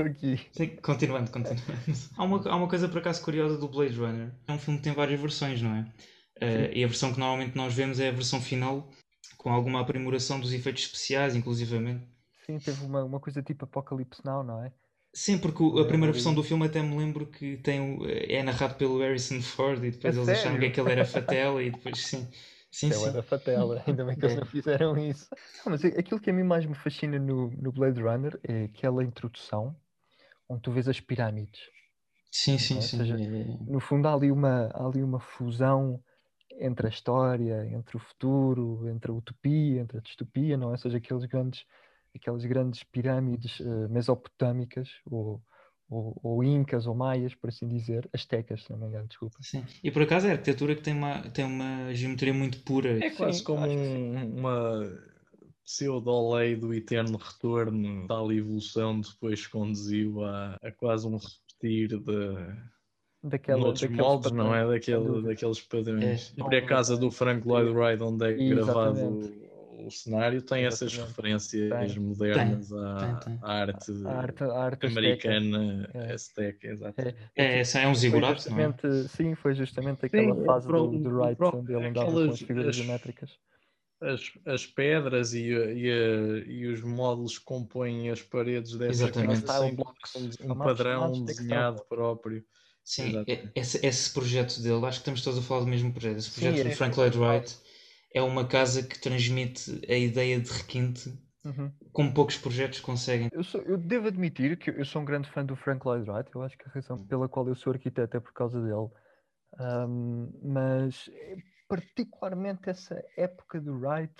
aqui? Continuando, continuando. Há uma, há uma coisa por acaso curiosa do Blade Runner. É um filme que tem várias versões, não é? Uh, e a versão que normalmente nós vemos é a versão final, com alguma aprimoração dos efeitos especiais, inclusivamente. Sim, teve uma, uma coisa tipo Apocalipse Now, não é? Sim, porque o- a primeira versão do filme até me lembro que tem é narrado pelo Harrison Ford e depois A eles acharam que aquele era Fatela e depois sim. Sim, Ele sim. era fatela, ainda bem que eles É. não fizeram isso. Não, mas aquilo que a mim mais me fascina no, no Blade Runner é aquela introdução onde tu vês as pirâmides. Sim, sim, Ou sim. seja, É- No fundo, há ali uma, há ali uma fusão entre a história, entre o futuro, entre a utopia, entre a distopia, não é? Ou seja, aqueles grandes, aquelas grandes pirâmides eh, mesopotâmicas, ou, ou, ou incas, ou maias, por assim dizer, astecas, se não me engano, desculpa. sim. E por acaso é a arquitetura que tem uma, tem uma geometria muito pura. É quase Sim, como um- uma pseudo-lei do eterno retorno, tal evolução depois conduziu a, a quase um repetir de Daquela, noutros daqueles moldes, não é? padrões, Daquele, daqueles padrões. É. Por acaso do Frank Lloyd Wright, onde é gravado Exatamente. o, o cenário, tem essas Exatamente. referências Tem. modernas à, Tem, tem. à arte A arte, a arte asteca. americana É. azteca, exato. É, É, essa é um foi zigurato, não é? sim, foi justamente aquela Sim, fase pro- do, do Wright próprio- onde ele andava com aquelas- as figuras as- geométricas. As, as pedras e, e, a- e os módulos que compõem as paredes dessa Exatamente. casa têm blocks, um padrão textile desenhado próprio. Sim, é- esse, esse projeto dele, acho que estamos todos a falar do mesmo projeto. Esse Sim, projeto é- do Frank Lloyd Wright é uma casa que transmite a ideia de requinte Uhum. como poucos projetos conseguem. Eu, sou- eu devo admitir que eu sou um grande fã do Frank Lloyd Wright. Eu acho que a razão pela qual eu sou arquiteto é por causa dele. Ahm, mas, eh, particularmente essa época do Wright,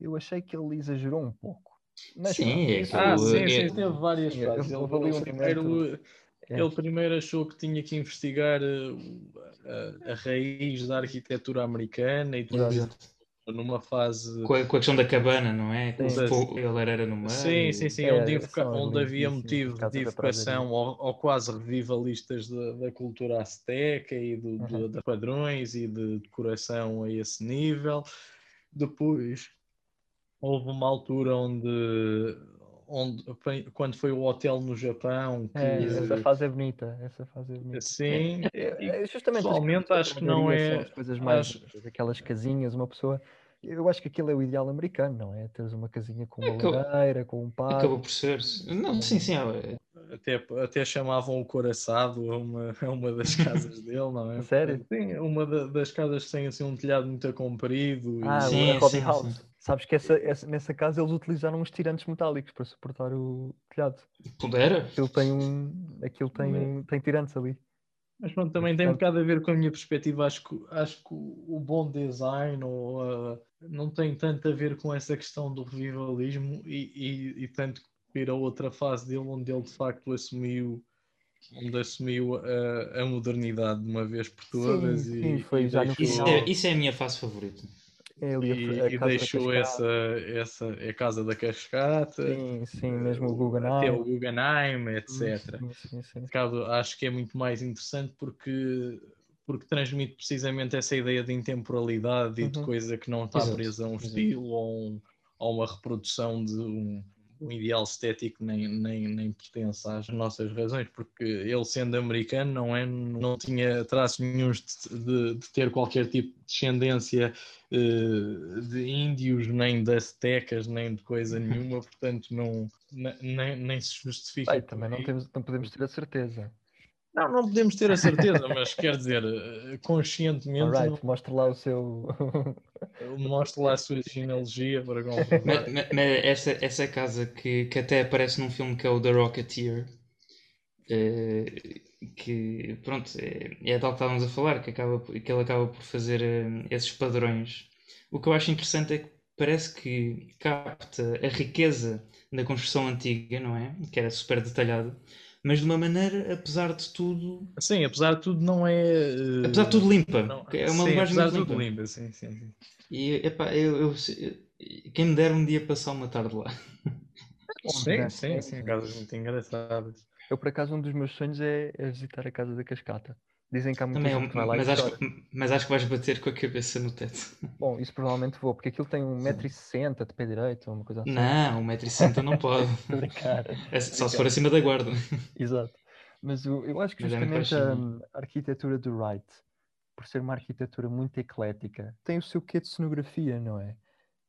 eu achei que ele exagerou um pouco. Mas, Sim, é que Ah, o- sim, é- sim, teve várias Sim, fases. eu Ele, primeiro, momento- é. ele primeiro achou que tinha que investigar eh, o- a, a raiz da arquitetura americana e depois. Numa fase Com a, com a questão da cabana, não é? Com o Sim. fogo, ele era no meio. Sim, sim, sim, É, onde, invoca- são onde havia motivo de evocação ou, ou quase revivalistas da, da cultura azteca e do, do- Uhum. de padrões e de decoração a esse nível. Depois houve uma altura onde, onde quando foi o hotel no Japão, que É, essa fase é bonita. Essa fase é bonita. assim, É, é justamente pessoalmente acho que não é- as coisas mais acho- aquelas casinhas, uma pessoa. Eu acho que aquilo é o ideal americano, não é? Teres uma casinha com uma Acabou- lareira, com um Acabou pátio. por ser. Não, sim, sim. é- até, até chamavam o coraçado a uma, a uma das casas dele, não é? Sério? Sim, uma da- das casas tem assim um telhado muito comprido. e- Ah, Sim, a Hobby sim, House. sim. Sabes que essa, essa- nessa casa eles utilizaram uns tirantes metálicos para suportar o telhado. Pudera? Aquilo tem um. Aquilo tem, tem tirantes ali. Mas pronto, também tem um bocado a ver com a minha perspectiva. Acho que, acho que o bom design ou, ah, não tem tanto a ver com essa questão do revivalismo e, e, e tanto ir a outra fase dele onde ele de facto assumiu onde assumiu a, a modernidade de uma vez por todas Sim, e, sim, foi e já no Isso é, isso é a minha fase favorita. É ali e, a e deixou essa, essa é a casa da cascata Sim, sim, mesmo o até o Guggenheim. Guggenheim, etc. Sim, sim, sim. Caso, acho que é muito mais interessante porque, porque transmite precisamente essa ideia de intemporalidade e de Uhum. coisa que não está Exato, presa a um estilo ou, um- ou uma reprodução de um, um ideal estético nem, nem, nem pertence às nossas razões, porque ele sendo americano não, é, não tinha traços nenhums de, de- de ter qualquer tipo de descendência eh, de índios, nem de aztecas, nem de coisa nenhuma, portanto não, ne- nem, nem se justifica. Também não, temos, não podemos ter a certeza. Não, não podemos ter a certeza, mas quer dizer, eh, conscientemente Alright, mostra lá o seu. não, mostra lá a sua genealogia para comprovar. Mas- mas essa, essa casa que, que até aparece num filme que é o The Rocketeer, eh, que pronto, é, é tal que estávamos a falar, que, acaba, que ele acaba por fazer eh, esses padrões. O que eu acho interessante é que parece que capta a riqueza da construção antiga, não é? Que era super detalhada, mas de uma maneira, apesar de tudo, Sim, apesar de tudo, não é. eh, apesar de tudo limpa. não- é uma sim, linguagem apesar de muito tudo limpa. limpa, sim, sim, sim. E epá, eu, eu- quem me dera um dia passar uma tarde lá. Sim, sim, sim, casas muito engraçadas. Eu, por acaso, um dos meus sonhos é, é visitar a casa da cascata. Dizem que há muita Também é gente um- que vai lá mas, e acho, que- mas acho que vais bater com a cabeça no teto. Bom, isso provavelmente vou, porque aquilo tem 1,60m de pé direito, ou uma coisa assim. Não, 1,60m não pode. Brincar. É só se for acima da guarda. Exato. Mas o- eu acho que Mas é justamente a, a arquitetura do Wright, por ser uma arquitetura muito eclética, tem o seu quê de cenografia, não é?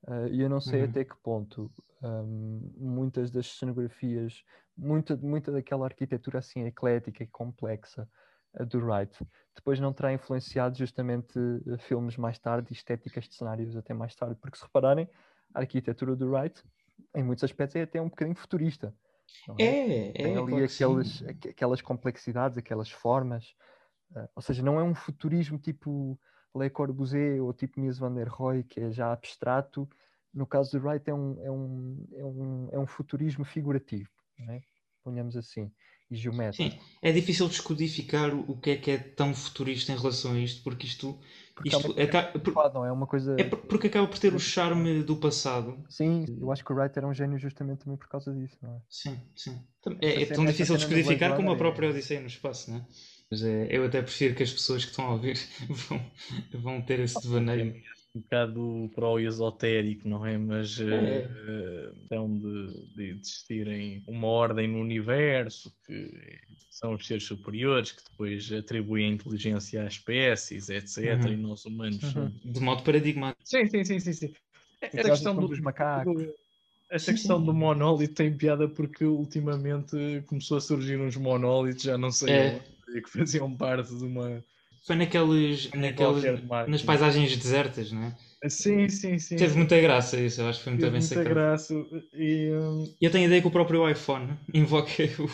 Ah, E eu não sei Uhum. até que ponto ahm, muitas das cenografias, muita, muita daquela arquitetura assim eclética e complexa do Wright, depois não terá influenciado justamente ah, filmes mais tarde e estéticas de cenários até mais tarde, porque se repararem, a arquitetura do Wright, em muitos aspectos, é até um bocadinho futurista. é? É, é. tem ali claro aqueles, aqu- aquelas complexidades, aquelas formas. ah, ou seja, não é um futurismo tipo Le Corbusier ou tipo Mies van der Rohe, que é já abstrato. No caso do Wright, é um, é um, é um, é um futurismo figurativo, não é? ponhamos assim, e geométrico. Sim, é difícil descodificar o que é que é tão futurista em relação a isto, porque isto, Porque é isto coisa aca- por- não é uma coisa. é por- porque acaba por ter o charme do passado. Sim, eu acho que o Wright era um gênio justamente também por causa disso, não é? Sim, sim. É, é cena- tão difícil descodificar como a é- própria Odisseia no espaço, não é? Mas é, eu até prefiro que as pessoas que estão a ouvir vão, vão ter esse devaneio. Um bocado para o esotérico, não é? Mas É. eh, então de, de existirem uma ordem no universo que são os seres superiores que depois atribuem a inteligência às espécies, etc. Uhum. E nós humanos Uhum. De modo paradigmático. Sim, sim, sim, sim, sim. Caso questão do, dos macacos. do- essa Sim, questão do monólito tem piada porque ultimamente começou a surgir uns monólitos, já não sei É. onde, que faziam parte de uma. Foi naqueles, naqueles nas paisagens desertas, não é? Sim, sim, sim. Teve muita graça isso, eu acho que foi muito Teve bem muita sacado. graça. E, E eu tenho a ideia que o próprio iPhone invoca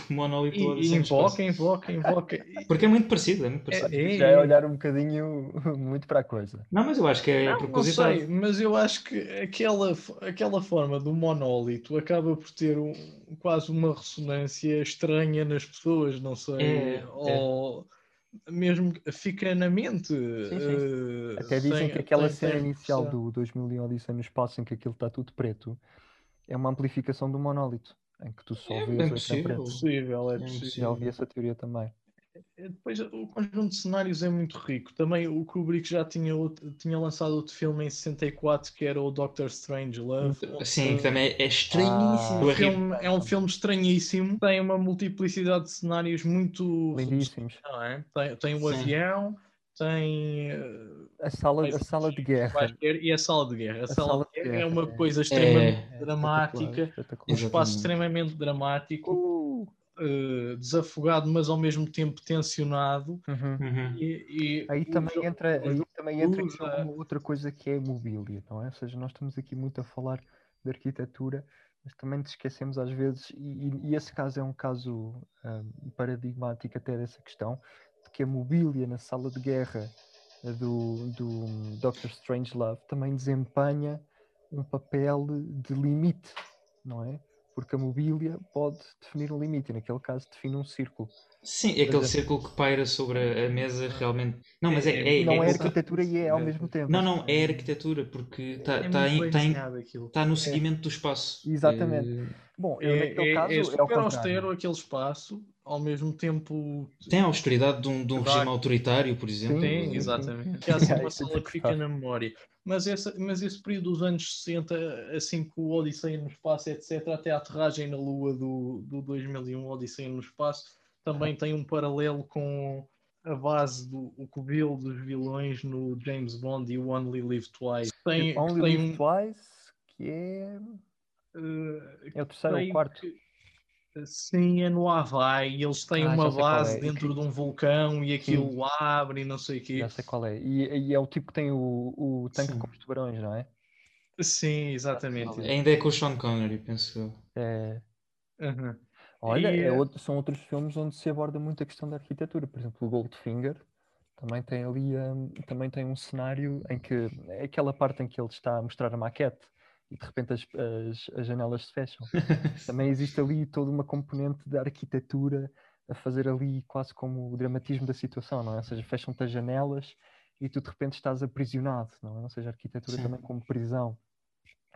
o monólito E, espaço. invoca, invoca, invoca. Porque é muito parecido, é muito parecido. É, Já é olhar um bocadinho muito para a coisa. Não, mas eu acho que é Não, não propositado. sei, mas eu acho que aquela, aquela forma do monólito acaba por ter um- quase uma ressonância estranha nas pessoas, não sei. É, ou mesmo fica na mente. eh, Até dizem sem- que aquela cena inicial do 2001 Odisseia no Espaço, em que aquilo está tudo preto, é uma amplificação do monólito, em que tu só É vês ecrã possível. preto. Possível, é É possível. Já ouvi essa teoria também. Depois, o conjunto de cenários é muito rico. Também o Kubrick já tinha, outro- tinha lançado outro filme em 64 que era o Doctor Strange Love. Sim, que também é estranhíssimo. Ah, filme é um filme estranhíssimo, tem uma multiplicidade de cenários muito. Lindíssimos. Não é? Tem, tem o Sim. avião, tem. eh, A sala, Mas- a sala de guerra. e a sala de guerra. A, sala, de guerra é uma é- coisa extremamente É dramática, espetacular, um espaço Exatamente. extremamente dramático, Uh, eh, desafogado, mas ao mesmo tempo tensionado. uhum. Uhum. E, e Aí também entra, aí também entra usa- outra coisa que é a mobília, não é? Ou seja, nós estamos aqui muito a falar de arquitetura, mas também nos esquecemos às vezes, e, e- e esse caso é um caso hum, paradigmático até dessa questão, de que a mobília na sala de guerra eh, do, do Doctor Strangelove também desempenha um papel de limite, não é? Porque a mobília pode definir um limite, e naquele caso define um círculo. Sim, é aquele exemplo. círculo que paira sobre a mesa realmente. Não, mas é. é, não é, é- arquitetura e é ao mesmo tempo. Não, não, é arquitetura, porque está é tá tá tá no seguimento do espaço. Exatamente. Eh, Bom, eu É, naquele é, caso é é, super austero aquele espaço, ao mesmo tempo. Tem a austeridade de um, de um regime autoritário, por exemplo. Tem, exatamente. Que há assim É, uma isso é sala que fica na memória. Mas, essa, mas esse período dos anos 60, assim que o Odisseia no Espaço, etc., até a aterragem na Lua do, do 2001, Odisseia no Espaço, também tem um paralelo com a base do o covil dos vilões no James Bond e o Only Live Twice. Tem, que Only tem Live um, Twice, que é, eh, é o terceiro ou quarto. que- Sim, é no Havaí. e Eles têm Ah, uma base é. dentro de um vulcão e aquilo abre e não sei o quê. Já sei qual é. E, e é o tipo que tem o, o tanque Sim. com os tubarões, não é? Sim, exatamente. Ainda é com o Sean Connery, penso eu. É, Uhum. Olha, E, é eh, outro- são outros filmes onde se aborda muito a questão da arquitetura. Por exemplo, o Goldfinger também tem ali hum, também tem um cenário em que é aquela parte em que ele está a mostrar a maquete e de repente as, as, as janelas se fecham. Também existe ali toda uma componente da arquitetura a fazer ali quase como o dramatismo da situação, não é? Ou seja, fecham-te as janelas e tu de repente estás aprisionado, não é? Ou seja, a arquitetura Sim. também como prisão.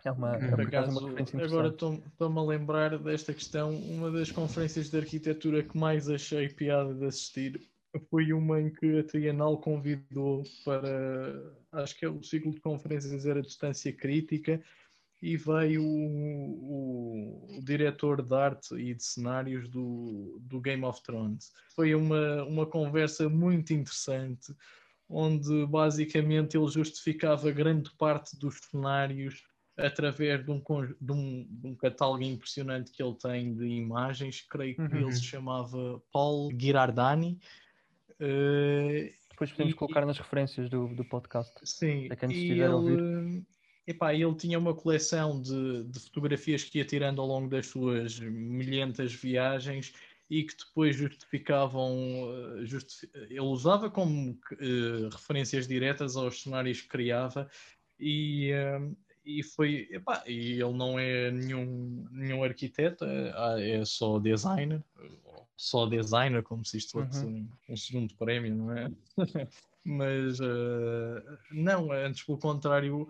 É uma, é Por Por por acaso uma referência agora estou-me a lembrar desta questão. Uma das conferências de arquitetura que mais achei piada de assistir foi uma em que a Trienal convidou para, acho que é o ciclo de conferências era distância crítica, e veio o, o, o, diretor de arte e de cenários do, do Game of Thrones. Foi uma, uma conversa muito interessante, onde basicamente ele justificava grande parte dos cenários através de um, de um, de um catálogo impressionante que ele tem de imagens, creio que uhum. ele se chamava Paul Girardani. Uh, Depois podemos e, colocar nas referências do, do podcast. Sim, para quem estiver a ouvir. Epá, ele tinha uma coleção de, de, fotografias que ia tirando ao longo das suas milhentas viagens e que depois justificavam. Eh, justific... Ele usava como uh, referências diretas aos cenários que criava e, uh, e foi. Epá, e ele não é nenhum, nenhum arquiteto, é, é só designer. Só designer, como se isto fosse uhum. um, um, segundo prémio, não é? Mas uh, não, antes pelo contrário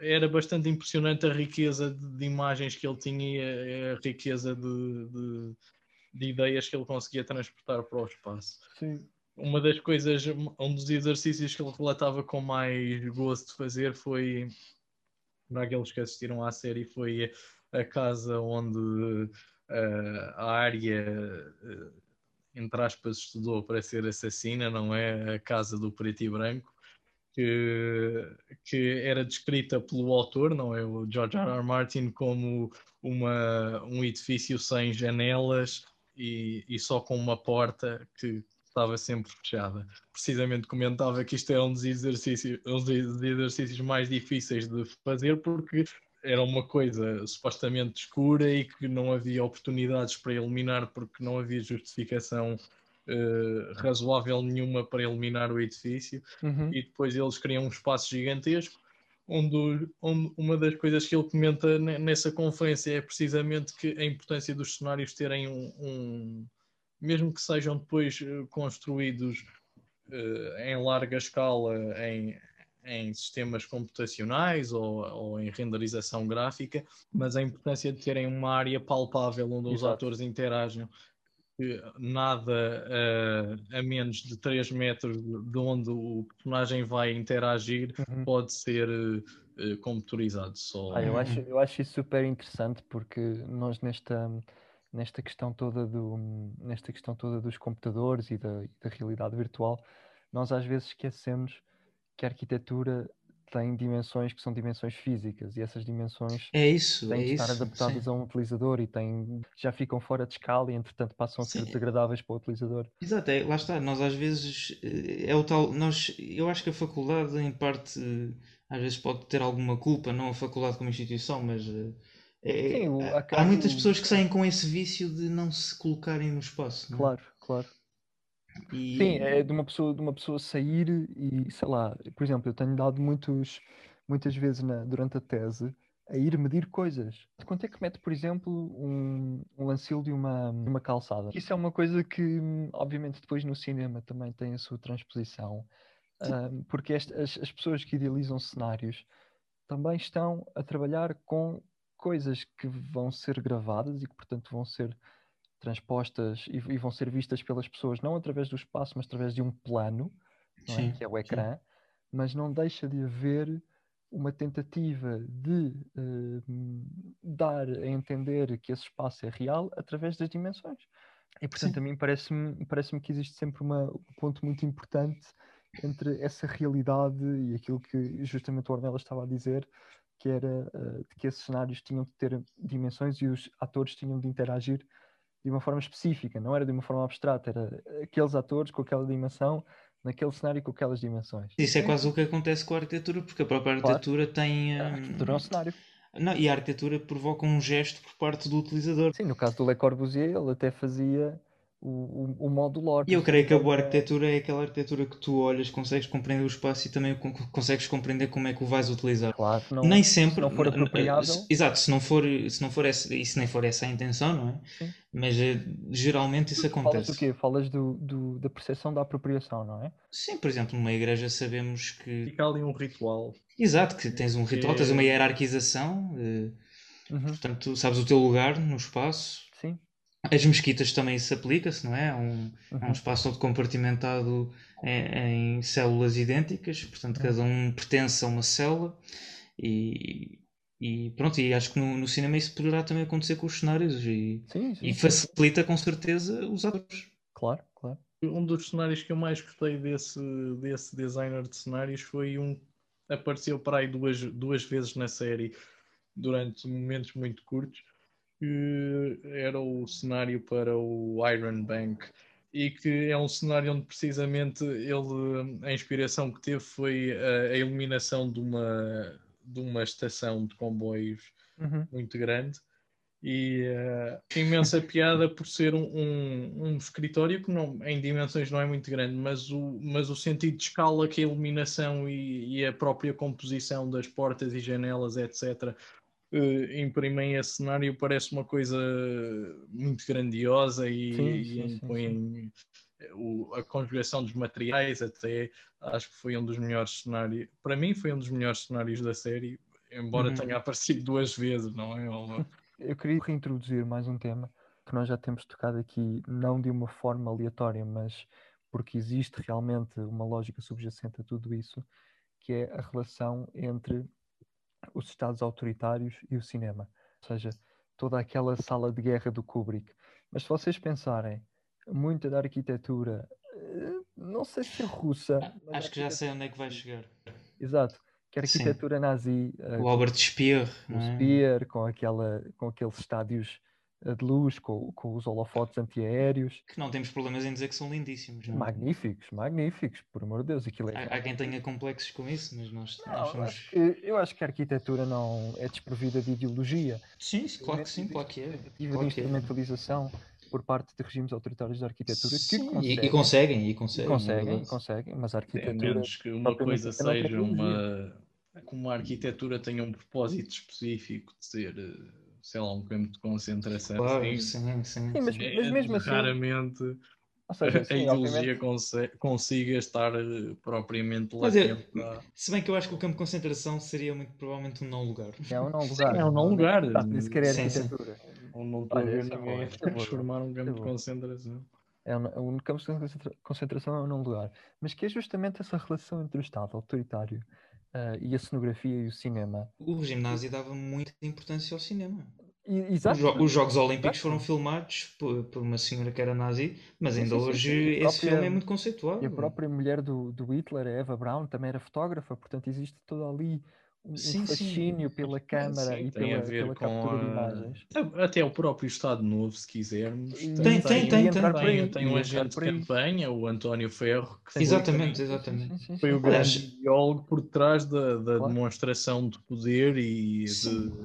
era bastante impressionante a riqueza de, de imagens que ele tinha e a, a riqueza de, de, de, ideias que ele conseguia transportar para o espaço. Sim. Uma das coisas, um dos exercícios que ele relatava com mais gosto de fazer foi, para aqueles que assistiram à série, foi a casa onde uh, a área, uh, entre aspas, estudou para ser assassina, não é? A casa do preto e branco que, que era descrita pelo autor, não é? O George R. R. Martin, como uma, um edifício sem janelas e, e só com uma porta que estava sempre fechada. Precisamente comentava que isto era um dos exercícios, um dos exercícios mais difíceis de fazer porque era uma coisa supostamente escura e que não havia oportunidades para eliminar porque não havia justificação uh, razoável nenhuma para eliminar o edifício uhum. e depois eles criam um espaço gigantesco onde, onde, uma das coisas que ele comenta nessa conferência é precisamente que a importância dos cenários terem um, um mesmo que sejam depois eh, construídos uh, em larga escala em, em sistemas computacionais ou, ou, em renderização gráfica, mas a importância de terem uma área palpável onde Exato. os atores interagem nada uh, a menos de 3 metros de onde o personagem vai interagir uhum. pode ser uh, computadorizado. Só... Ah, eu, acho, eu acho isso super interessante porque nós nesta, nesta questão toda do nesta questão toda dos computadores e da, da realidade virtual, nós às vezes esquecemos que a arquitetura tem dimensões que são dimensões físicas e essas dimensões é isso, têm é de estar isso, adaptadas sim. a um utilizador e têm, já ficam fora de escala e entretanto passam a ser sim. degradáveis para o utilizador. Exato, é, lá está, nós às vezes eh, é o tal, nós, eu acho que a faculdade em parte às vezes pode ter alguma culpa, não a faculdade como instituição, mas eh, é, sim, o, há, há muitas pessoas que saem com esse vício de não se colocarem no espaço. É? Claro, claro. E... Sim, é de uma pessoa, de uma pessoa sair e, sei lá, por exemplo, eu tenho dado muitos, muitas vezes na, durante a tese a ir medir coisas. Quanto é que mete, por exemplo, um, um lancil de uma, uma calçada? Isso é uma coisa que, obviamente, depois no cinema também tem a sua transposição, um, porque as, as pessoas que idealizam cenários também estão a trabalhar com coisas que vão ser gravadas e que, portanto, vão ser transpostas e, e, vão ser vistas pelas pessoas não através do espaço, mas através de um plano, é? sim, é? que é o ecrã, sim. mas não deixa de haver uma tentativa de uh, dar a entender que esse espaço é real através das dimensões. E portanto, sim. a mim parece-me parece que existe sempre uma, um ponto muito importante entre essa realidade e aquilo que justamente o Ornella estava a dizer, que era uh, que esses cenários tinham de ter dimensões e os atores tinham de interagir de uma forma específica, não era de uma forma abstrata, era aqueles atores com aquela dimensão, naquele cenário com aquelas dimensões. Isso é quase o que acontece com a arquitetura, porque a própria arquitetura claro. tem. A arquitetura é um cenário. Não, e a arquitetura provoca um gesto por parte do utilizador. Sim, no caso do Le Corbusier, ele até fazia o, o, o módulo E eu creio que a boa arquitetura é aquela arquitetura que tu olhas, consegues compreender o espaço e também consegues compreender como é que o vais utilizar. Claro, não, nem sempre. Se não for apropriável. Exato, se não for, se não for essa, e se nem for essa a intenção, não é? Sim. Mas eh, geralmente isso acontece. Falas do quê? Falas do, do, da percepção da apropriação, não é? Sim, por exemplo, numa igreja sabemos que. Fica ali um ritual. Exato, que tens um ritual, tens uma hierarquização. Eh, uhum. Portanto, sabes o teu lugar no espaço. Sim As mesquitas também se aplica-se, não é? É um, é um Uhum. espaço todo compartimentado em, em células idênticas, portanto Uhum. cada um pertence a uma célula e, e pronto, e acho que no, no cinema isso poderá também acontecer com os cenários e, Sim, sim, e sim. facilita com certeza os atores. Claro, claro. Um dos cenários que eu mais gostei desse, desse designer de cenários foi um apareceu para aí duas, duas vezes na série durante momentos muito curtos que era o cenário para o Iron Bank e que é um cenário onde precisamente ele a inspiração que teve foi a, a iluminação de uma de uma estação de comboios Uhum. muito grande e eh, imensa piada por ser um, um, um escritório que não, em dimensões não é muito grande, mas o, mas o sentido de escala que a iluminação e, e a própria composição das portas e janelas, etc., eh, imprimem esse cenário parece uma coisa muito grandiosa e, Sim, sim, o- a conjugação dos materiais até acho que foi um dos melhores cenários para mim foi um dos melhores cenários da série embora Uhum. tenha aparecido duas vezes não é Eu queria reintroduzir mais um tema que nós já temos tocado aqui, não de uma forma aleatória, mas porque existe realmente uma lógica subjacente a tudo isso, que é a relação entre os Estados autoritários e o cinema. Ou seja, toda aquela sala de guerra do Kubrick. Mas se vocês pensarem, muita da arquitetura, eh, não sei se é russa. Acho que já sei onde é que vai chegar. Exato. Que a Sim. arquitetura nazi, eh, O Albert Speer, o é? Spear, com, aquela, com aqueles estádios de luz, com, com os holofotes antiaéreos. que não temos problemas em dizer que são lindíssimos. Não é? Magníficos, magníficos, por amor de Deus. Aquilo é... Há, há quem tenha complexos com isso, mas nós, Não, nós eu, somos. acho que, eu acho que a arquitetura não é desprovida de ideologia. Sim, sim, claro que sim, claro que é. Tentativa de que é. instrumentalização por parte de regimes autoritários da arquitetura que Sim, conseguem, e, e conseguem, e e conseguem. é conseguem, conseguem, mas a É arquitetura menos que uma coisa seja uma. que uma arquitetura tenha um propósito específico de ser, eh, sei lá, um campo de concentração. Claro, Sim, sim, sim. Sim, mas- sim. é- mesmo assim- Raramente Ou seja, a sim, ideologia obviamente, consiga estar eh, propriamente Mas é- lá. Se bem que eu acho que o campo de concentração seria muito provavelmente um não lugar. é um não Sim, lugar. é um não lugar. Exato, nem sequer é Sim, sim. arquitetura. Ou não estou a ver é ninguém a é transformar um campo é de concentração. É um, um campo de concentra- concentração é um não lugar. Mas que é justamente essa relação entre o Estado autoritário ah, e a cenografia e o cinema. O regime nazi dava muita importância ao cinema. E, Os, exato. jo- os Jogos Olímpicos Exato. foram filmados por, por uma senhora que era nazi, mas ainda sim, sim, hoje sim. Esse própria- filme é muito conceituado. E a própria mulher do, do Hitler, a Eva Braun, também era fotógrafa, portanto existe todo ali um, Sim, sim. fascínio pela câmara Sim, e tem pela, a ver pela com captura de a- imagens. Até o próprio Estado Novo, se quisermos. Tem, tem, tem, tem. aí, Tem, tem um agente de campanha, o António Ferro, que foi, Exatamente, Sim, sim, exatamente. sim, sim, foi o sim. grande ideólogo por trás da, da Claro. demonstração de poder e de, Sim.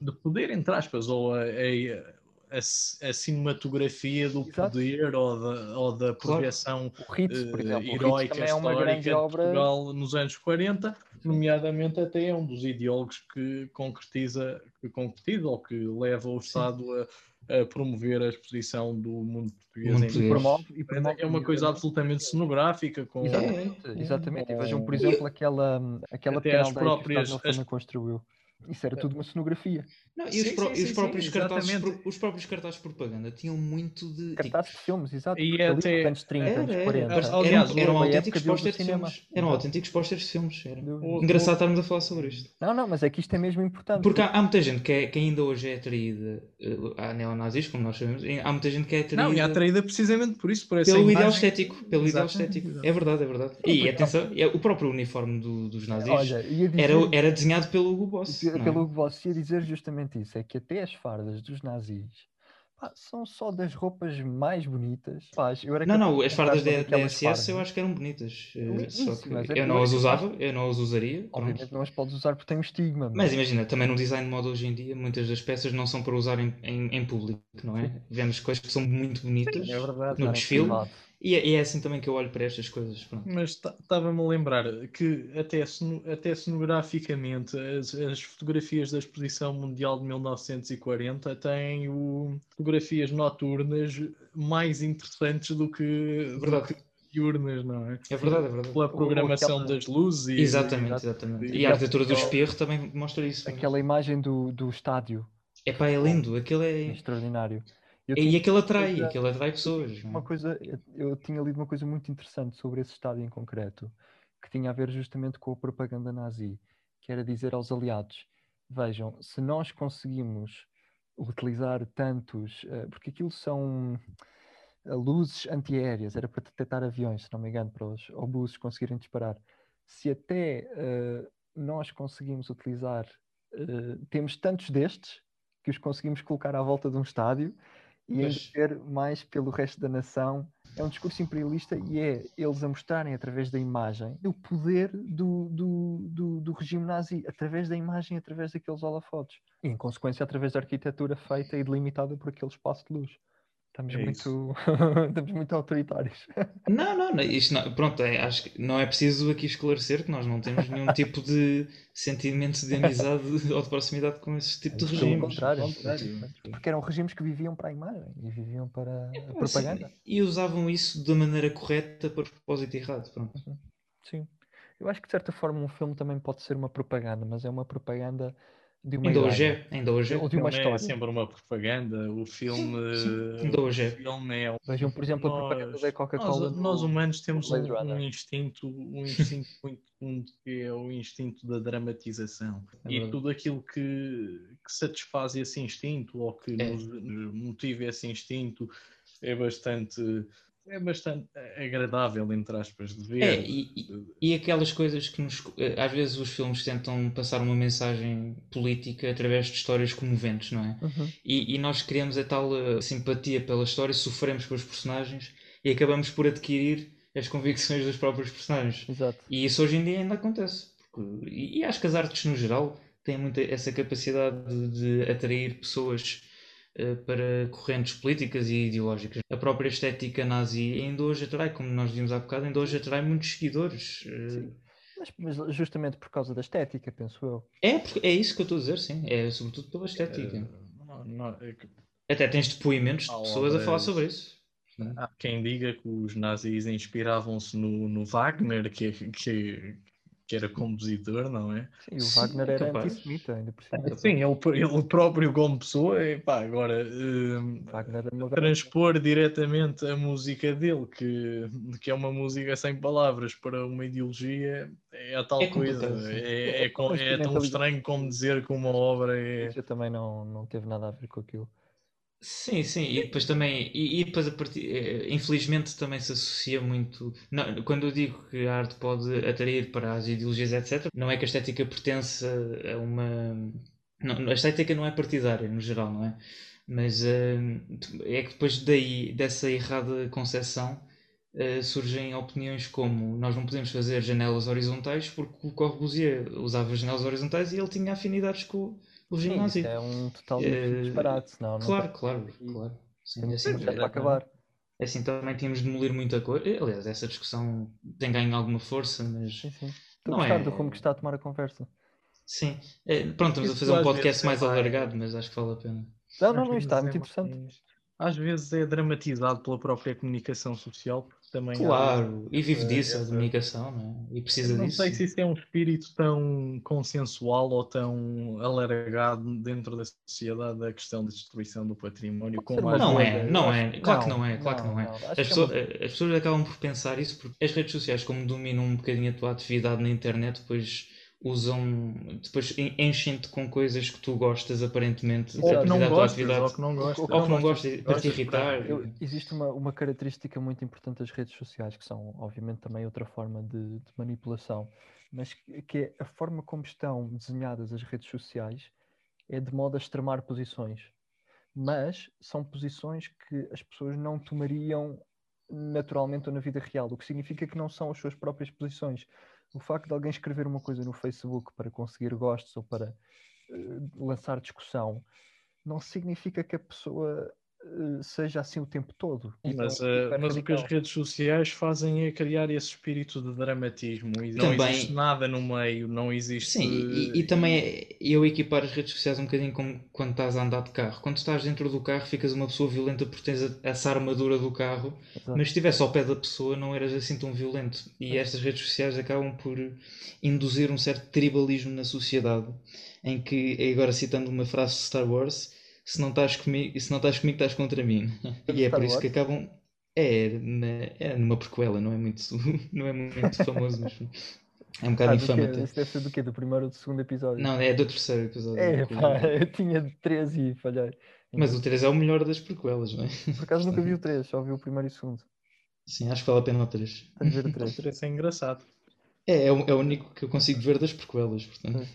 de poder, entre aspas, ou a, a- a- a cinematografia do Exato. poder ou da, ou da projeção Ritz, por eh, heroica é histórica de obra. Portugal nos anos 40, nomeadamente até é um dos ideólogos que concretiza, que concretiza ou que leva o Estado a, a promover a exposição do mundo português Mundo em português. promove, e promove é uma coisa absolutamente cenográfica com Exatamente, exatamente. E vejam, por exemplo, aquela, aquela Até as aldeia que o próprias- também construiu. Isso era tudo uma cenografia. Não, e Sim, os, sim, e os sim, próprios sim, cartazes, pro- os próprios cartazes de propaganda tinham muito de. tipo, Cartazes de filmes, exato. E até- nos anos 30, Era, anos era, 40. eram- Aliás, eram, a autênticos pósteres de filmes. Eram autênticos pósteres de filmes. Era. Engraçado estarmos a falar sobre isto. Não, não, mas é que isto é mesmo importante. Porque há, há muita gente que, é- que ainda hoje é atraída eh, a neonazis, como nós sabemos, há muita gente que é atraída, Não, e atraída precisamente por isso, por essa pelo ideal estético. Pelo ideal estético. É verdade, é verdade. E atenção, é, o próprio uniforme do- dos nazis era, era desenhado pelo Hugo Boss. É? pelo que você ia dizer justamente isso, é que até as fardas dos nazis pá, são só das roupas mais bonitas. Pá, eu Não, não, as fardas da, SS eu fardas. acho que eram bonitas. eh, Lindíssimas, Só que é eu não as eu- usava, eu não as usaria. Obviamente não as podes usar porque tem um estigma. Mas imagina, também no design de moda hoje em dia, muitas das peças não são para usar em, em, em público, não é? Vemos coisas que são muito bonitas É verdade. no desfile. E é, e é assim também que eu olho para estas coisas. Pronto. Mas estava-me a lembrar que até, até cenograficamente as, as fotografias da Exposição Mundial de 1940 têm o, fotografias noturnas mais interessantes do que, do Verdade. que diurnas, não é? É verdade, é verdade. Pela programação aquela- das luzes e Exatamente, exato. exatamente. E E a arquitetura do espirro também mostra isso. Aquela imagem do, do estádio É pá, é lindo, aquilo é é. extraordinário. Eu E aquilo atrai, coisa- aquilo atrai pessoas. não é? uma coisa, eu- tinha lido uma coisa muito interessante sobre esse estádio em concreto, que tinha a ver justamente com a propaganda nazi, que era dizer aos aliados: vejam, se nós conseguimos utilizar tantos, eh, porque aquilo são eh, luzes antiaéreas, era para detectar aviões, se não me engano, para os obuses conseguirem disparar. Se até eh, nós conseguimos utilizar, eh, temos tantos destes que os conseguimos colocar à volta de um estádio e ainda Pois. ter mais pelo resto da nação. É um discurso imperialista e é eles a mostrarem através da imagem o poder do, do, do, do regime nazi, através da imagem, através daqueles holofotes. E, em consequência, através da arquitetura feita e delimitada por aquele espaço de luz. Estamos, É muito, estamos muito autoritários. Não, não, não, isto não, pronto, é, acho que não é preciso aqui esclarecer que nós não temos nenhum tipo de sentimento de amizade ou de proximidade com esse tipo de Pelo regimes. contrário, Pelo contrário. porque eram regimes que viviam para a imagem e viviam para a Assim, propaganda. e usavam isso da maneira correta para propósito errado. Pronto. Sim. Eu acho que de certa forma um filme também pode ser uma propaganda, mas é uma propaganda de uma é, hoje é. Ou de uma história. É sempre uma propaganda. O filme, hoje é. o filme é Vejam, por exemplo, a propaganda Nós- da Coca-Cola. Nós, nós no- humanos temos um, um instinto, um instinto muito profundo que é o instinto da dramatização. É e tudo aquilo que, que satisfaz esse instinto ou que É. nos, nos motiva esse instinto é bastante é bastante agradável, entre aspas, de ver. É, e, e- e aquelas coisas que nos. eh, Às vezes os filmes tentam passar uma mensagem política através de histórias comoventes, não é? Uhum. E, e nós criamos a tal eh, simpatia pela história, sofremos com os personagens e acabamos por adquirir as convicções dos próprios personagens. Exato. E isso hoje em dia ainda acontece. Porque- e, e acho que as artes no geral têm muito essa capacidade de, de atrair pessoas para correntes políticas e ideológicas. A própria estética nazi ainda hoje atrai, como nós vimos há bocado, ainda hoje atrai muitos seguidores. Eh, Sim. Mas, mas justamente por causa da estética, penso eu. É, porque- é isso que eu estou a dizer, sim. É sobretudo pela estética. Eh, não- não- é que- Até tens depoimentos de pessoas a falar sobre isso. Há quem diga que os nazis inspiravam-se no, no Wagner, que, que, que era compositor, não é? Sim, o Wagner é era capaz. antissemita, ainda por cima. Sim, ele, ele próprio como pessoa, e pá, agora uma transpor diretamente a música dele, que, que é uma música sem palavras, para uma ideologia, é a tal É coisa. É, é, Mas é tão estranho como dizer que uma obra é. Eu também não, não teve nada a ver com aquilo. Sim, sim, e depois também, e, e depois a partir, eh, infelizmente também se associa muito, não, quando eu digo que a arte pode atrair para as ideologias, etc., não é que a estética pertence a uma, não, a estética não é partidária no geral, não é? Mas eh, é que depois daí, dessa errada concepção, eh, surgem opiniões como nós não podemos fazer janelas horizontais porque o Corbusier usava janelas horizontais e ele tinha afinidades com o regime Sim, é um total Eh, disparate, senão não Claro, claro, claro. Sim, Temos assim, é- para acabar. assim também tínhamos de demolir muita coisa. Aliás, essa discussão tem ganho alguma força, mas Sim, sim. Estou a gostar é- do rumo que está a tomar a conversa. sim. É, pronto, estamos a fazer um podcast é mais mais- alargado, mas acho que vale a pena. Não, não, não, isto está vezes muito é interessante. Às vezes é dramatizado pela própria comunicação social, porque também há- Claro, e vive essa- disso, a essa- comunicação, não é? E precisa não disso. sei se isso é um espírito tão consensual ou tão alargado dentro da sociedade da questão da destruição do património. Como Não é, não é, claro que não é, claro que não, não é. não, As que é pessoas, uma- as pessoas acabam por pensar isso porque as redes sociais, como dominam um bocadinho a tua atividade na internet, depois usam, depois en- enchem-te com coisas que tu gostas aparentemente Ou que não gostas, ou que não gostas. Ou que não gostas, gostas para te irritar. Eu- existe uma, uma característica muito importante das redes sociais, que são, obviamente, também outra forma de, de manipulação, mas que, que é a forma como estão desenhadas as redes sociais é de modo a extremar posições. Mas são posições que as pessoas não tomariam naturalmente ou na vida real, o que significa que não são as suas próprias posições. O facto de alguém escrever uma coisa no Facebook para conseguir gostos ou para eh, lançar discussão não significa que a pessoa seja assim o tempo todo. Mas, é um eh, hiper mas o que as redes sociais fazem é criar esse espírito de dramatismo. E não Também- existe nada no meio, não existe. Sim, e, e também é- eu equipar as redes sociais um bocadinho como quando estás a andar de carro. Quando estás dentro do carro, ficas uma pessoa violenta porque tens essa armadura do carro, Exato. mas se estivesse ao pé da pessoa, não eras assim tão violento. E estas redes sociais acabam por induzir um certo tribalismo na sociedade, em que, agora citando uma frase de Star Wars, se não estás comigo, se não estás comigo, estás contra mim. E é por isso que acabam. É, na, é numa prequela, não é muito, não é muito famoso, mas é um bocado ah, infame até. Isso deve ser do quê? Do primeiro ou do segundo episódio? Não, é do terceiro episódio. É, pá, eu tinha 13 e falhei. Mas o 3 é o melhor das prequelas, não é? Por acaso nunca vi o 3, só vi o primeiro e o segundo. Sim, acho que vale a pena o 3. Tenho ver o 3. o 3 é engraçado. É, é o, é o único que eu consigo ver das prequelas, portanto.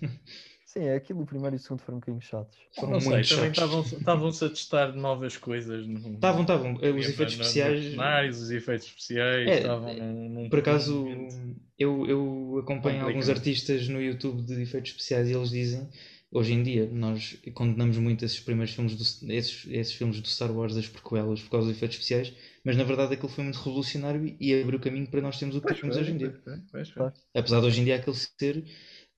Sim, é aquilo, o primeiro e o segundo foram um bocadinho chatos. Foram não muito sei, chatos. Estavam-se a testar novas coisas. Estavam, estavam. Os efeitos especiais. Cenários, os efeitos especiais. É, estavam num, por acaso, eu, eu acompanho alguns artistas no YouTube de efeitos especiais e eles dizem. Hoje em dia, nós condenamos muito esses primeiros filmes, do, esses, esses filmes do Star Wars, das prequelas, por causa dos efeitos especiais, mas na verdade aquilo foi muito revolucionário e abriu o caminho para nós termos o que temos hoje em dia. Apesar de hoje em dia aquele ser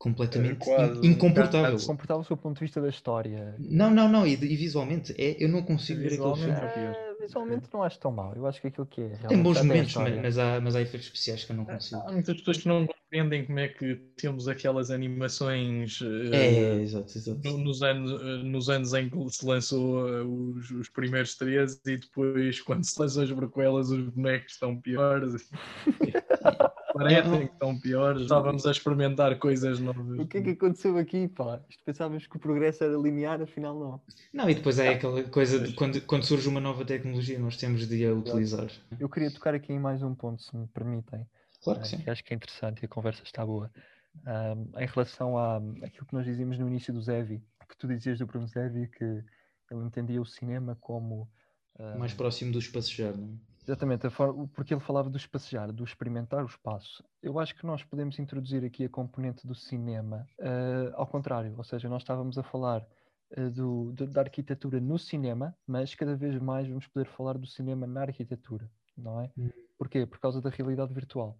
completamente é incomportável. Incomportável do seu ponto de vista da história. Não, não, não, e, e visualmente é, eu não consigo ver aquele filme. É, visualmente não acho tão mal, eu acho que aquilo que é. Tem bons momentos, mas, há, mas há efeitos especiais que eu não consigo. Há muitas pessoas que não compreendem como é que temos aquelas animações é, uh, exato, exato. Nos, anos, uh, nos anos em que se lançou uh, os, os primeiros três e depois quando se lançam as brequelas os bonecos estão piores. parecem que estão piores. Estávamos a experimentar coisas novas. O que é que aconteceu aqui, pá? Isto pensávamos que o progresso era linear, afinal não. Não, e depois é aquela coisa de quando, quando surge uma nova tecnologia, nós temos de a utilizar. Eu queria tocar aqui em mais um ponto, se me permitem. Claro que sim. Uh, acho que é interessante e a conversa está boa. Uh, em relação à, àquilo que nós dizíamos no início do Zevi, que tu dizias do Bruno Zevi que ele entendia o cinema como. Uh, mais próximo do espacejar, não é? Exatamente, forma, porque ele falava do espacejar, do experimentar o espaço. Eu acho que nós podemos introduzir aqui a componente do cinema uh, ao contrário, ou seja, nós estávamos a falar uh, do, do, da arquitetura no cinema, mas cada vez mais vamos poder falar do cinema na arquitetura, não é? Hum. Porquê? Por causa da realidade virtual.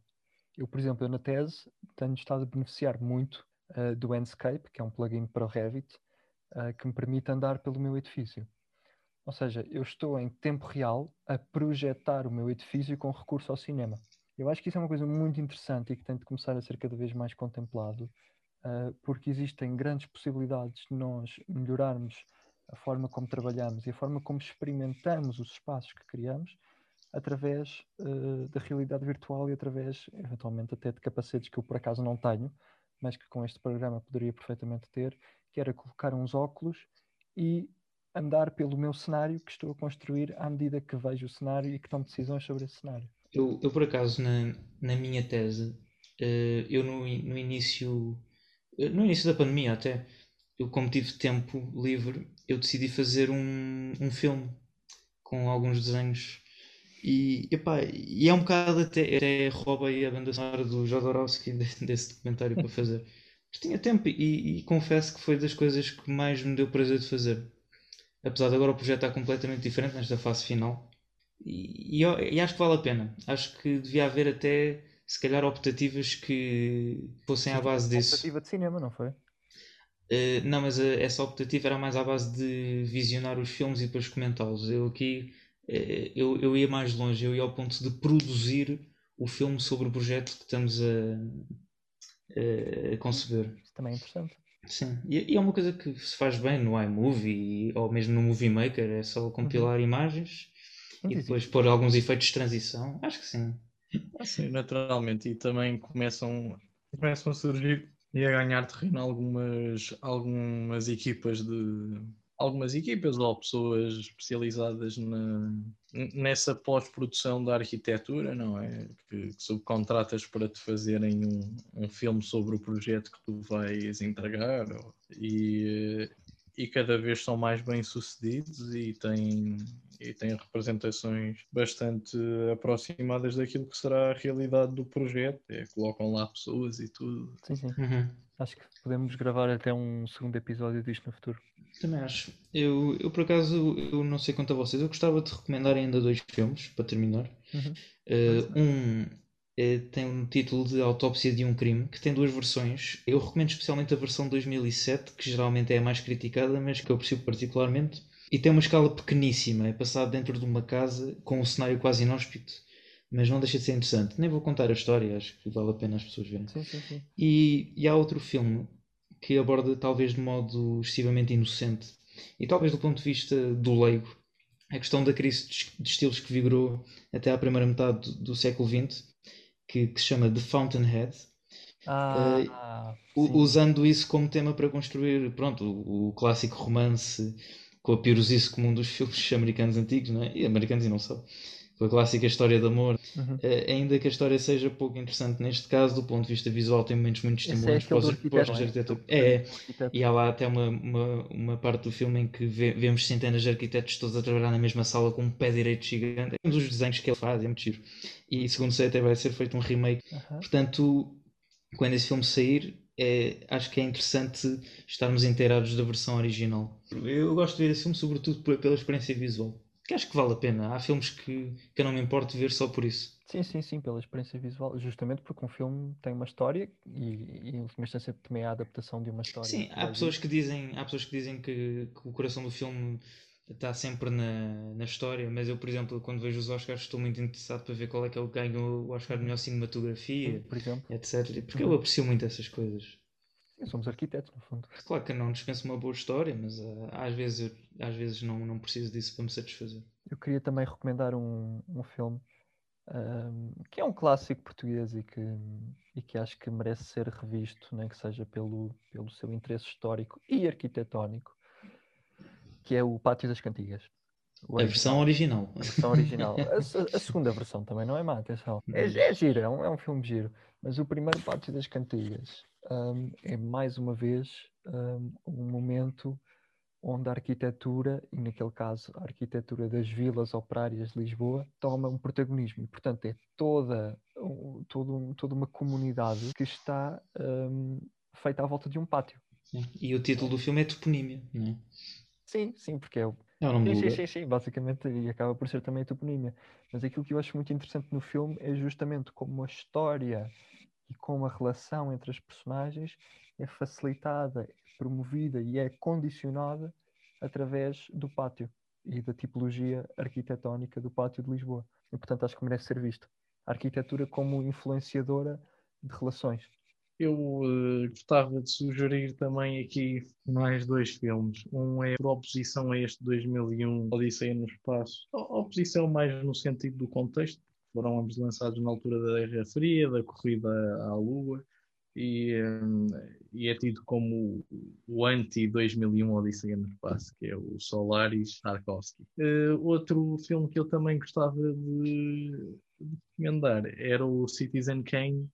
Eu, por exemplo, eu na tese tenho estado a beneficiar muito uh, do Enscape, que é um plugin para o Revit, que me permite andar pelo meu edifício. Ou seja, eu estou em tempo real a projetar o meu edifício com recurso ao cinema. Eu acho que isso é uma coisa muito interessante e que tem de começar a ser cada vez mais contemplado, uh, porque existem grandes possibilidades de nós melhorarmos a forma como trabalhamos e a forma como experimentamos os espaços que criamos através uh, da realidade virtual e através, eventualmente, até de capacetes que eu por acaso não tenho, mas que com este programa poderia perfeitamente ter, que era colocar uns óculos e andar pelo meu cenário que estou a construir à medida que vejo o cenário e que tomo decisões sobre esse cenário. Eu, eu por acaso, na, na minha tese, uh, eu no, no início, uh, no início da pandemia até, eu como tive tempo livre, eu decidi fazer um, um filme com alguns desenhos e, epá, e é um bocado até, até roubei a banda sonora do Jodorowsky desse documentário para fazer. Mas tinha tempo e, e confesso que foi das coisas que mais me deu prazer de fazer apesar de agora o projeto estar completamente diferente nesta fase final. E, e, e, acho que vale a pena. Acho que devia haver até, se calhar, optativas que fossem à base disso. Optativa de cinema, não foi? Uh, não, mas a, essa optativa era mais à base de visionar os filmes e depois comentá-los. Eu aqui uh, eu, eu ia mais longe, eu ia ao ponto de produzir o filme sobre o projeto que estamos a, a conceber. Isso também é interessante. Sim, e, e, é uma coisa que se faz bem no iMovie ou mesmo no Movie Maker, é só compilar uhum. imagens e depois pôr alguns efeitos de transição. Acho que sim. Sim, naturalmente. E também começam, começam a surgir e a ganhar terreno algumas, algumas equipas de algumas equipas ou pessoas especializadas na, nessa pós-produção da arquitetura, não é? Que, que, subcontratas para te fazerem um, um filme sobre o projeto que tu vais entregar e, e cada vez são mais bem sucedidos e têm, e têm representações bastante aproximadas daquilo que será a realidade do projeto. É, colocam lá pessoas e tudo. Sim, sim. Uhum. Acho que podemos gravar até um segundo episódio disto no futuro. Também acho. Eu, eu por acaso, eu não sei quanto a vocês, eu gostava de recomendar ainda dois filmes para terminar. Uhum. Uh, um é, tem um título de Autópsia de um Crime, que tem duas versões. Eu recomendo especialmente a versão 2007, que geralmente é a mais criticada, mas que eu aprecio particularmente. E tem uma escala pequeníssima, é passado dentro de uma casa com um cenário quase inóspito mas não deixa de ser interessante. Nem vou contar a história, acho que vale a pena as pessoas verem. Sim, sim, sim. E, e há outro filme que aborda, talvez de modo excessivamente inocente, e talvez do ponto de vista do leigo, a questão da crise de estilos que vigorou até à primeira metade do, do século XX, que, que, se chama The Fountainhead, ah, uh, usando isso como tema para construir pronto, o, o clássico romance com a pirosice comum dos filmes americanos antigos, não é? e americanos e não só com a clássica história de amor, uhum. uh, ainda que a história seja pouco interessante neste caso, do ponto de vista visual, tem momentos muito é estimulantes para os arquitetos. É, é, e há lá até uma, uma, uma parte do filme em que vê, vemos centenas de arquitetos todos a trabalhar na mesma sala com um pé direito gigante. Temos os desenhos que ele faz, é muito giro. E segundo sei, até vai ser feito um remake. Uhum. Portanto, quando esse filme sair, é, acho que é interessante estarmos inteirados da versão original. Eu gosto de ver esse filme, sobretudo pela experiência visual que acho que vale a pena. Há filmes que, que eu não me importo ver só por isso. Sim, sim, sim, pela experiência visual, justamente porque um filme tem uma história e, e em última instância também é a adaptação de uma história. Sim, há pessoas que dizem, há pessoas que dizem que, que o coração do filme está sempre na, na história, mas eu, por exemplo, quando vejo os Oscars, estou muito interessado para ver qual é que é o que ganha o Oscar de melhor cinematografia, por exemplo. etc. Porque eu aprecio muito essas coisas. Sim, somos arquitetos, no fundo. Claro que não dispenso uma boa história, mas uh, às vezes, eu, às vezes não, não preciso disso para me satisfazer. Eu queria também recomendar um, um filme um, que é um clássico português e que, e que acho que merece ser revisto, nem que seja pelo, pelo seu interesse histórico e arquitetónico, que é o Pátio das Cantigas. A versão original. A versão original. A, a, segunda versão também não é má, atenção. É, é giro, é um, é um filme giro. Mas o primeiro Pátio das Cantigas um, é mais uma vez um, um momento onde a arquitetura, e naquele caso a arquitetura das vilas operárias de Lisboa, toma um protagonismo. E, portanto, é toda, um, todo, toda uma comunidade que está um, feita à volta de um pátio. Sim. E o título do filme é Toponímia, não é? Sim, sim, porque é o. É o nome sim, sim, sim, sim, basicamente, e acaba por ser também a toponímia. Mas aquilo que eu acho muito interessante no filme é justamente como a história e como a relação entre as personagens é facilitada, promovida e é condicionada através do pátio e da tipologia arquitetónica do pátio de Lisboa. E, portanto, acho que merece ser visto. A arquitetura como influenciadora de relações. Eu uh, gostava de sugerir também aqui mais dois filmes. Um é por oposição a este 2001, Odisseia no Espaço. Oposição mais no sentido do contexto, foram ambos lançados na altura da Guerra Fria, da corrida à Lua, e, um, e é tido como o anti-2001 Odisseia no Espaço, que é o Solaris Tarkovsky. Uh, outro filme que eu também gostava de, de recomendar era o Citizen Kane.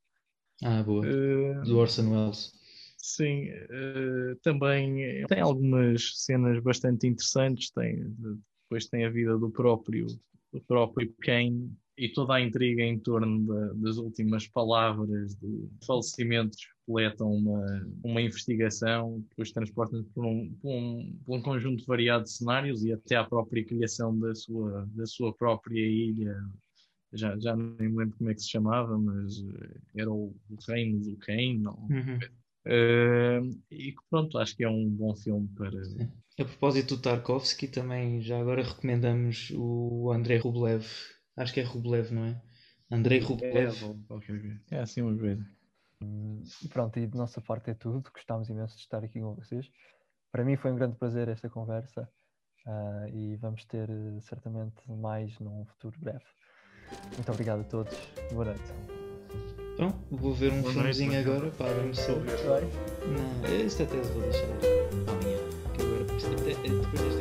Ah, boa. Uh, Do Orson Welles. Sim, uh, também tem algumas cenas bastante interessantes. Tem, depois tem a vida do próprio, do próprio Kane, e toda a intriga em torno da, das últimas palavras do falecimento completam uma, uma investigação que os transporta por um, por, um, por um conjunto variado de cenários e até a própria criação da sua, da sua própria ilha. Já, já nem me lembro como é que se chamava, mas era o, Reino do Cain. Uhum. Uh, e que pronto, acho que é um bom filme para. A propósito do Tarkovsky, também já agora recomendamos o André Rublev Acho que é Rublev, não é? Andrei Rublev. É, assim uma vez. E pronto, e de nossa parte é tudo. Gostámos imenso de estar aqui com vocês. Para mim foi um grande prazer esta conversa uh, e vamos ter uh, certamente mais num futuro breve. Muito obrigado a todos. Boa noite. Bom, vou ver um filmezinho agora para adormecer. Não, este até vou deixar amanhã. Que agora, depois desta